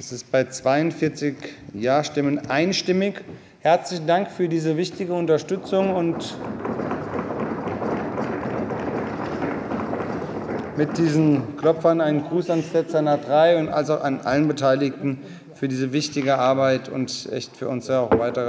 Das ist bei 42 Ja-Stimmen einstimmig. Herzlichen Dank für diese wichtige Unterstützung und mit diesen Klopfern einen Gruß an Tetzaner 3 und also an allen Beteiligten für diese wichtige Arbeit und echt für uns auch weitere